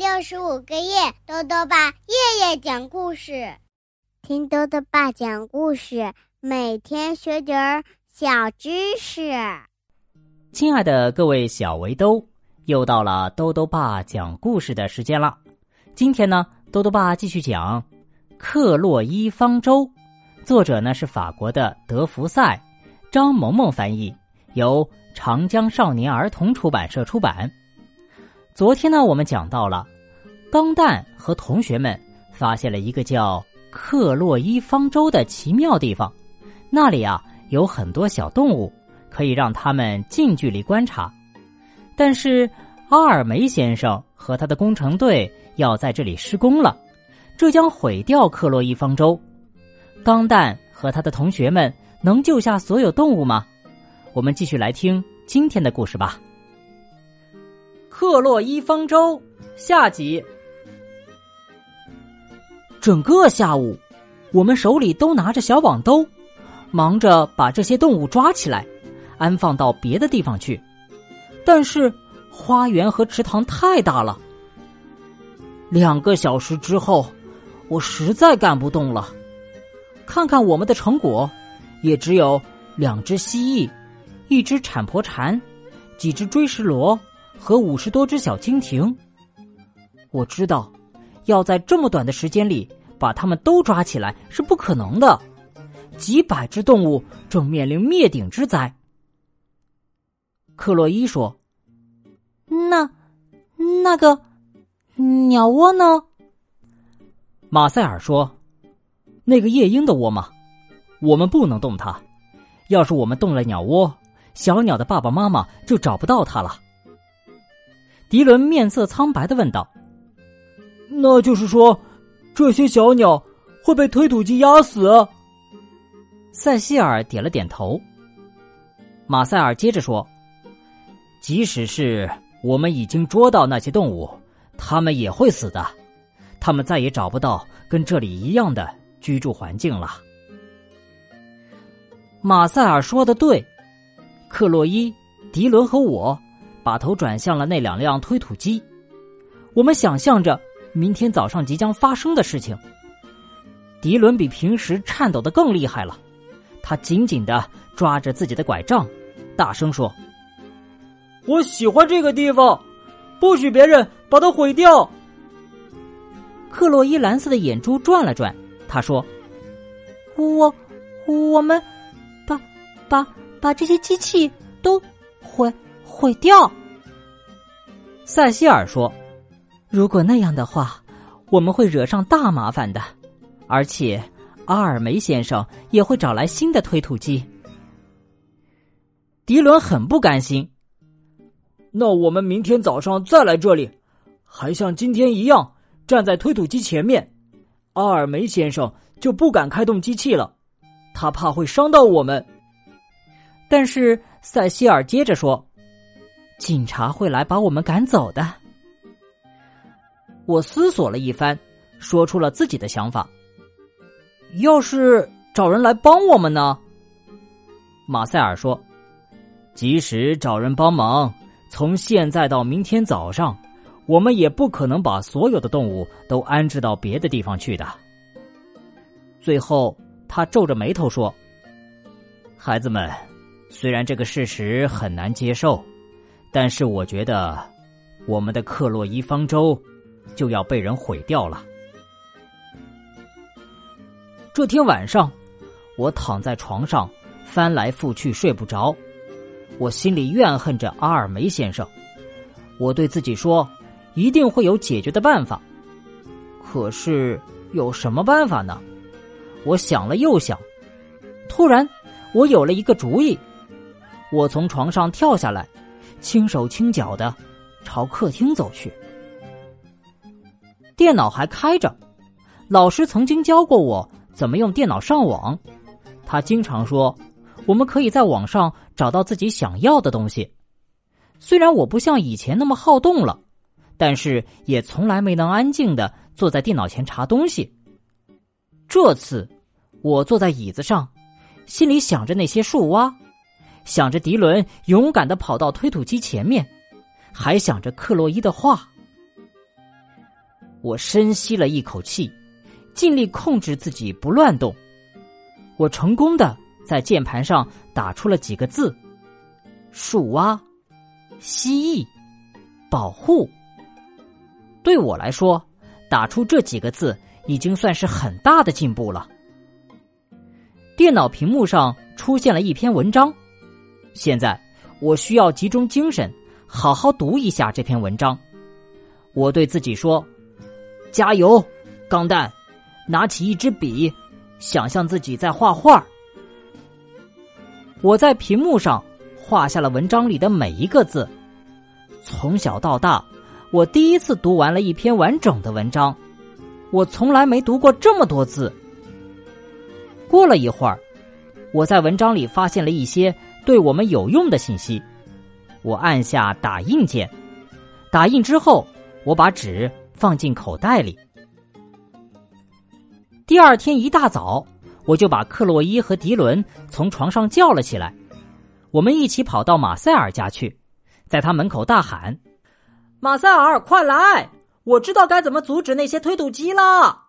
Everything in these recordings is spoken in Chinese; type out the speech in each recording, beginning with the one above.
六十五个夜，豆豆爸夜夜讲故事，听豆豆爸讲故事，每天学点儿小知识。亲爱的各位小围兜，又到了豆豆爸讲故事的时间了。今天呢，豆豆爸继续讲《克洛伊方舟》，作者呢是法国的德福赛，张萌萌翻译，由长江少年儿童出版社出版。昨天呢，我们讲到了，钢蛋和同学们发现了一个叫克洛伊方舟的奇妙地方，那里啊有很多小动物，可以让他们近距离观察。但是阿尔梅先生和他的工程队要在这里施工了，这将毁掉克洛伊方舟。钢蛋和他的同学们能救下所有动物吗？我们继续来听今天的故事吧。克洛伊方舟下集。整个下午，我们手里都拿着小网兜，忙着把这些动物抓起来，安放到别的地方去。但是花园和池塘太大了。两个小时之后，我实在干不动了。看看我们的成果，也只有两只蜥蜴，一只产婆蝉，几只锥石螺。和五十多只小蜻蜓，我知道，要在这么短的时间里把它们都抓起来是不可能的。几百只动物正面临灭顶之灾。克洛伊说：“那那个鸟窝呢？”马塞尔说：“那个夜莺的窝嘛，我们不能动它。要是我们动了鸟窝，小鸟的爸爸妈妈就找不到它了。”迪伦面色苍白的问道：“那就是说，这些小鸟会被推土机压死？”塞西尔点了点头。马塞尔接着说：“即使是我们已经捉到那些动物，它们也会死的，它们再也找不到跟这里一样的居住环境了。”马塞尔说的对，克洛伊、迪伦和我。把头转向了那两辆推土机，我们想象着明天早上即将发生的事情。迪伦比平时颤抖的更厉害了，他紧紧的抓着自己的拐杖，大声说：“我喜欢这个地方，不许别人把它毁掉。”克洛伊蓝色的眼珠转了转，他说：“我，我们，把，把，把这些机器都毁。”毁掉。塞西尔说：“如果那样的话，我们会惹上大麻烦的，而且阿尔梅先生也会找来新的推土机。”迪伦很不甘心。那我们明天早上再来这里，还像今天一样站在推土机前面，阿尔梅先生就不敢开动机器了，他怕会伤到我们。但是塞西尔接着说。警察会来把我们赶走的。我思索了一番，说出了自己的想法。要是找人来帮我们呢？马塞尔说：“即使找人帮忙，从现在到明天早上，我们也不可能把所有的动物都安置到别的地方去的。”最后，他皱着眉头说：“孩子们，虽然这个事实很难接受。”但是我觉得，我们的克洛伊方舟就要被人毁掉了。这天晚上，我躺在床上翻来覆去睡不着，我心里怨恨着阿尔梅先生。我对自己说，一定会有解决的办法。可是有什么办法呢？我想了又想，突然我有了一个主意。我从床上跳下来。轻手轻脚的朝客厅走去，电脑还开着。老师曾经教过我怎么用电脑上网。他经常说，我们可以在网上找到自己想要的东西。虽然我不像以前那么好动了，但是也从来没能安静的坐在电脑前查东西。这次，我坐在椅子上，心里想着那些树蛙。想着迪伦勇敢的跑到推土机前面，还想着克洛伊的话。我深吸了一口气，尽力控制自己不乱动。我成功的在键盘上打出了几个字：“树蛙、蜥蜴、保护。”对我来说，打出这几个字已经算是很大的进步了。电脑屏幕上出现了一篇文章，现在我需要集中精神，好好读一下这篇文章。我对自己说：“加油，钢蛋！拿起一支笔，想象自己在画画。”我在屏幕上画下了文章里的每一个字。从小到大，我第一次读完了一篇完整的文章。我从来没读过这么多字。过了一会儿，我在文章里发现了一些对我们有用的信息。我按下打印键，打印之后。我把纸放进口袋里。第二天一大早，我就把克洛伊和迪伦从床上叫了起来。我们一起跑到马塞尔家去，在他门口大喊：“马塞尔，快来！我知道该怎么阻止那些推土机了。”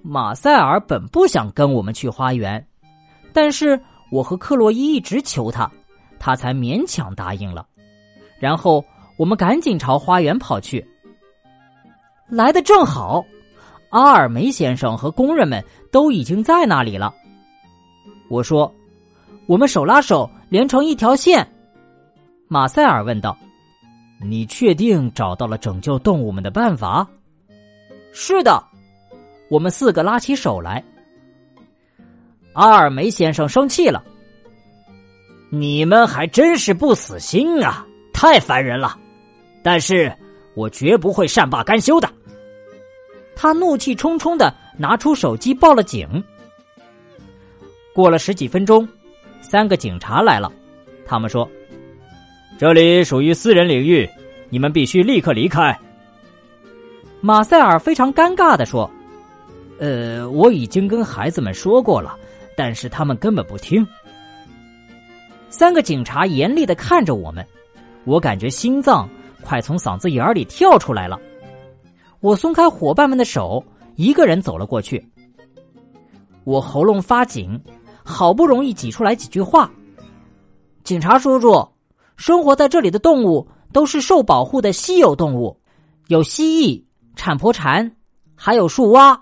马塞尔本不想跟我们去花园，但是我和克洛伊一直求他，他才勉强答应了。然后。我们赶紧朝花园跑去。来的正好，阿尔梅先生和工人们都已经在那里了。我说：“我们手拉手，连成一条线。”马塞尔问道：“你确定找到了拯救动物们的办法？”“是的。”我们四个拉起手来。阿尔梅先生生气了：“你们还真是不死心啊！太烦人了。”但是我绝不会善罢甘休的。他怒气冲冲的拿出手机报了警。过了十几分钟，三个警察来了。他们说：“这里属于私人领域，你们必须立刻离开。”马塞尔非常尴尬的说：“呃，我已经跟孩子们说过了，但是他们根本不听。”三个警察严厉的看着我们，我感觉心脏。快从嗓子眼里跳出来了！我松开伙伴们的手，一个人走了过去。我喉咙发紧，好不容易挤出来几句话：“警察叔叔，生活在这里的动物都是受保护的稀有动物，有蜥蜴、产婆蝉，还有树蛙。”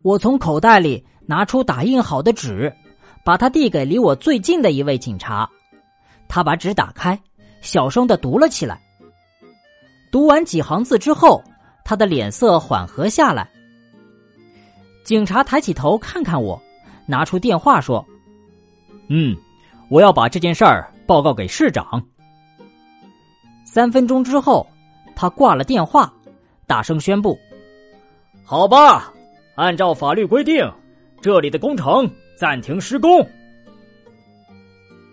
我从口袋里拿出打印好的纸，把它递给离我最近的一位警察。他把纸打开。小声的读了起来。读完几行字之后，他的脸色缓和下来。警察抬起头看看我，拿出电话说：“嗯，我要把这件事儿报告给市长。”三分钟之后，他挂了电话，大声宣布：“好吧，按照法律规定，这里的工程暂停施工。”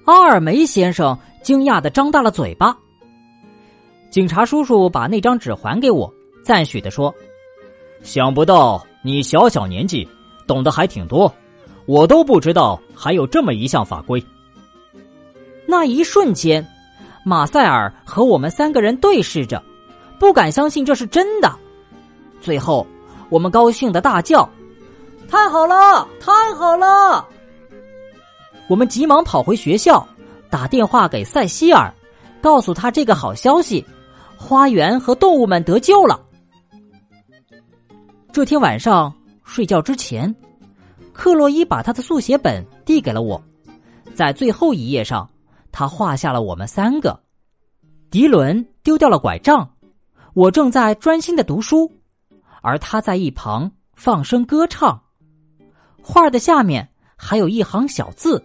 阿尔梅先生。惊讶的张大了嘴巴。警察叔叔把那张纸还给我，赞许的说：“想不到你小小年纪懂得还挺多，我都不知道还有这么一项法规。”那一瞬间，马塞尔和我们三个人对视着，不敢相信这是真的。最后，我们高兴的大叫：“太好了，太好了！”我们急忙跑回学校。打电话给塞西尔，告诉他这个好消息：花园和动物们得救了。这天晚上睡觉之前，克洛伊把他的速写本递给了我，在最后一页上，他画下了我们三个。迪伦丢掉了拐杖，我正在专心的读书，而他在一旁放声歌唱。画的下面还有一行小字。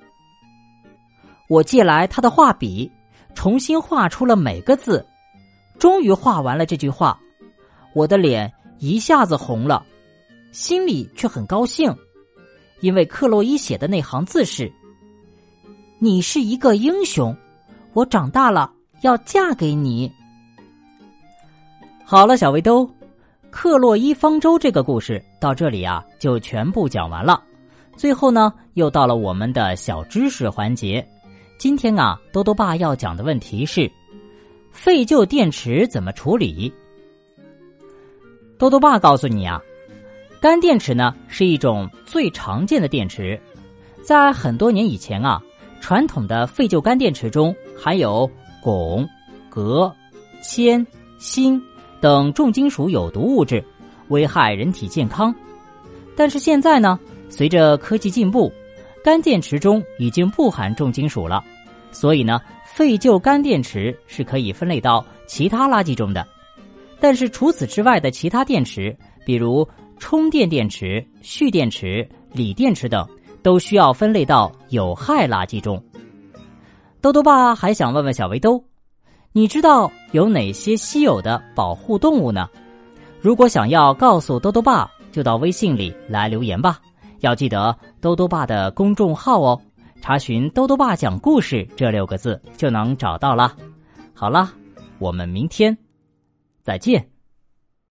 我借来他的画笔，重新画出了每个字，终于画完了这句话，我的脸一下子红了，心里却很高兴，因为克洛伊写的那行字是：“你是一个英雄，我长大了要嫁给你。”好了，小围兜，克洛伊方舟这个故事到这里啊就全部讲完了，最后呢又到了我们的小知识环节。今天啊，多多爸要讲的问题是：废旧电池怎么处理？多多爸告诉你啊，干电池呢是一种最常见的电池，在很多年以前啊，传统的废旧干电池中含有汞、镉、铅、锌等重金属有毒物质，危害人体健康。但是现在呢，随着科技进步，干电池中已经不含重金属了，所以呢，废旧干电池是可以分类到其他垃圾中的。但是除此之外的其他电池，比如充电电池、蓄电池、锂电池等，都需要分类到有害垃圾中。豆豆爸还想问问小围兜，你知道有哪些稀有的保护动物呢？如果想要告诉豆豆爸，就到微信里来留言吧。要记得豆豆爸的公众号哦，查询“豆豆爸讲故事”这六个字就能找到了。好了，我们明天。再见。